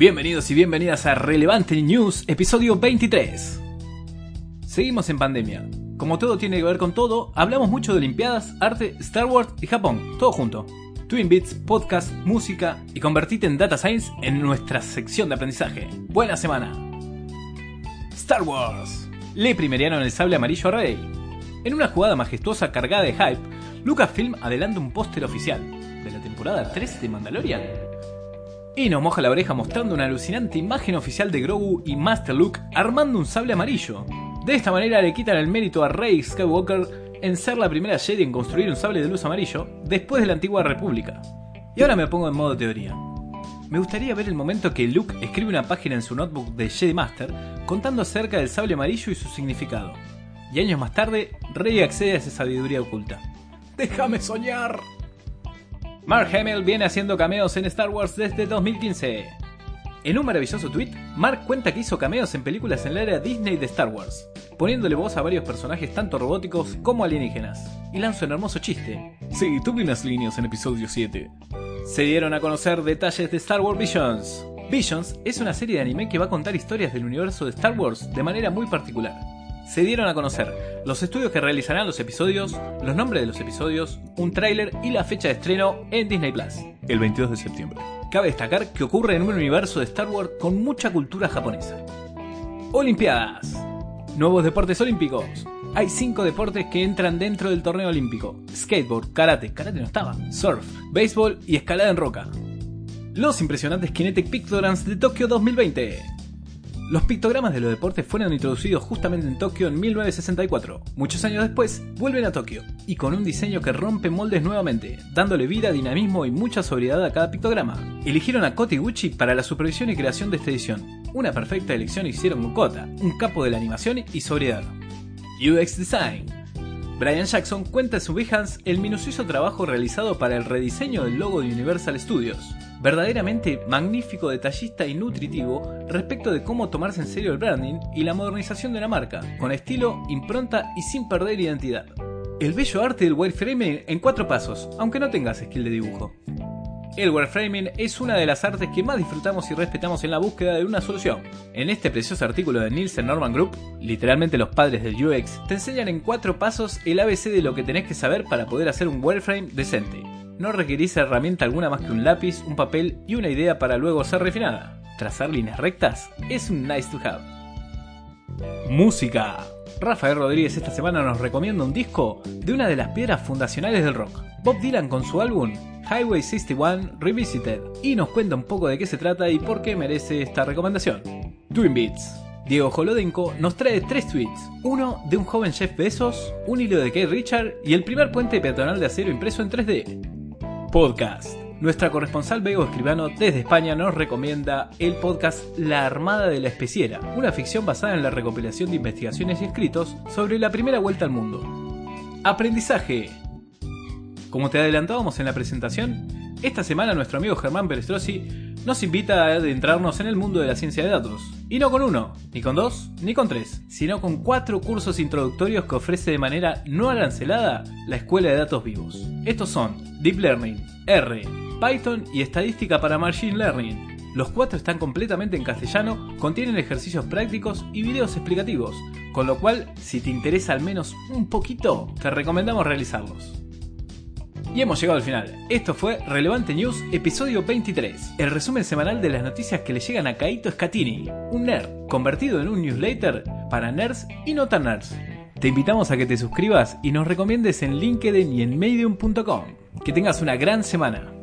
Bienvenidos y bienvenidas a Relevante News, episodio 23. Seguimos en pandemia. Como todo tiene que ver con todo, hablamos mucho de Olimpiadas, arte, Star Wars y Japón, todo junto. Twin Beats, podcast, música y convertite en Data Science en nuestra sección de aprendizaje. Buena semana. Star Wars. Le primeriaron el sable amarillo a Rey. En una jugada majestuosa cargada de hype, Lucasfilm adelanta un póster oficial de la temporada 3 de Mandalorian. Y nos moja la oreja mostrando una alucinante imagen oficial de Grogu y Master Luke armando un sable amarillo. De esta manera le quitan el mérito a Rey Skywalker en ser la primera Jedi en construir un sable de luz amarillo después de la antigua República. Y ahora me pongo en modo teoría. Me gustaría ver el momento que Luke escribe una página en su notebook de Jedi Master contando acerca del sable amarillo y su significado. Y años más tarde, Rey accede a esa sabiduría oculta. ¡Déjame soñar! Mark Hamill viene haciendo cameos en Star Wars desde 2015. En un maravilloso tweet, Mark cuenta que hizo cameos en películas en la era Disney de Star Wars, poniéndole voz a varios personajes tanto robóticos como alienígenas. Y lanza un hermoso chiste. Sí, tuve unas líneas en episodio 7. Se dieron a conocer detalles de Star Wars Visions. Visions es una serie de anime que va a contar historias del universo de Star Wars de manera muy particular se dieron a conocer los estudios que realizarán los episodios, los nombres de los episodios, un tráiler y la fecha de estreno en Disney Plus, el 22 de septiembre. Cabe destacar que ocurre en un universo de Star Wars con mucha cultura japonesa. Olimpiadas. Nuevos deportes olímpicos. Hay cinco deportes que entran dentro del torneo olímpico. Skateboard, karate, karate no estaba, surf, béisbol y escalada en roca. Los impresionantes Kinetic Pictograms de Tokio 2020. Los pictogramas de los deportes fueron introducidos justamente en Tokio en 1964. Muchos años después, vuelven a Tokio, y con un diseño que rompe moldes nuevamente, dándole vida, dinamismo y mucha sobriedad a cada pictograma. Eligieron a Kota Iguchi para la supervisión y creación de esta edición. Una perfecta elección hicieron con Kota, un capo de la animación y sobriedad. UX Design Brian Jackson cuenta en su Behance el minucioso trabajo realizado para el rediseño del logo de Universal Studios, verdaderamente magnífico, detallista y nutritivo respecto de cómo tomarse en serio el branding y la modernización de una marca, con estilo, impronta y sin perder identidad. El bello arte del wireframing en cuatro pasos, aunque no tengas skill de dibujo. El wireframing es una de las artes que más disfrutamos y respetamos en la búsqueda de una solución. En este precioso artículo de Nielsen Norman Group, literalmente los padres del UX, te enseñan en cuatro pasos el ABC de lo que tenés que saber para poder hacer un wireframe decente no requerís herramienta alguna más que un lápiz, un papel y una idea para luego ser refinada. Trazar líneas rectas es un nice to have. Música. Rafael Rodríguez esta semana nos recomienda un disco de una de las piedras fundacionales del rock, Bob Dylan con su álbum Highway 61 Revisited, y nos cuenta un poco de qué se trata y por qué merece esta recomendación. Twin Beats. Diego Jolodenko nos trae tres tweets, uno de un joven Jeff Bezos, un hilo de Kate Richard y el primer puente peatonal de acero impreso en 3D. Podcast. Nuestra corresponsal Bego Escribano desde España nos recomienda el podcast La Armada de la Especiera, una ficción basada en la recopilación de investigaciones y escritos sobre la primera vuelta al mundo. Aprendizaje. Como te adelantábamos en la presentación, esta semana nuestro amigo Germán Perestrosi nos invita a adentrarnos en el mundo de la ciencia de datos. Y no con uno, ni con dos, ni con tres, sino con cuatro cursos introductorios que ofrece de manera no arancelada la Escuela de Datos Vivos. Estos son Deep Learning, R, Python y Estadística para Machine Learning. Los cuatro están completamente en castellano, contienen ejercicios prácticos y videos explicativos, con lo cual, si te interesa al menos un poquito, te recomendamos realizarlos. Y hemos llegado al final. Esto fue Relevante News, episodio 23, el resumen semanal de las noticias que le llegan a Kaito Scatini, un nerd convertido en un newsletter para nerds y no tan nerds. Te invitamos a que te suscribas y nos recomiendes en LinkedIn y en medium.com. Que tengas una gran semana.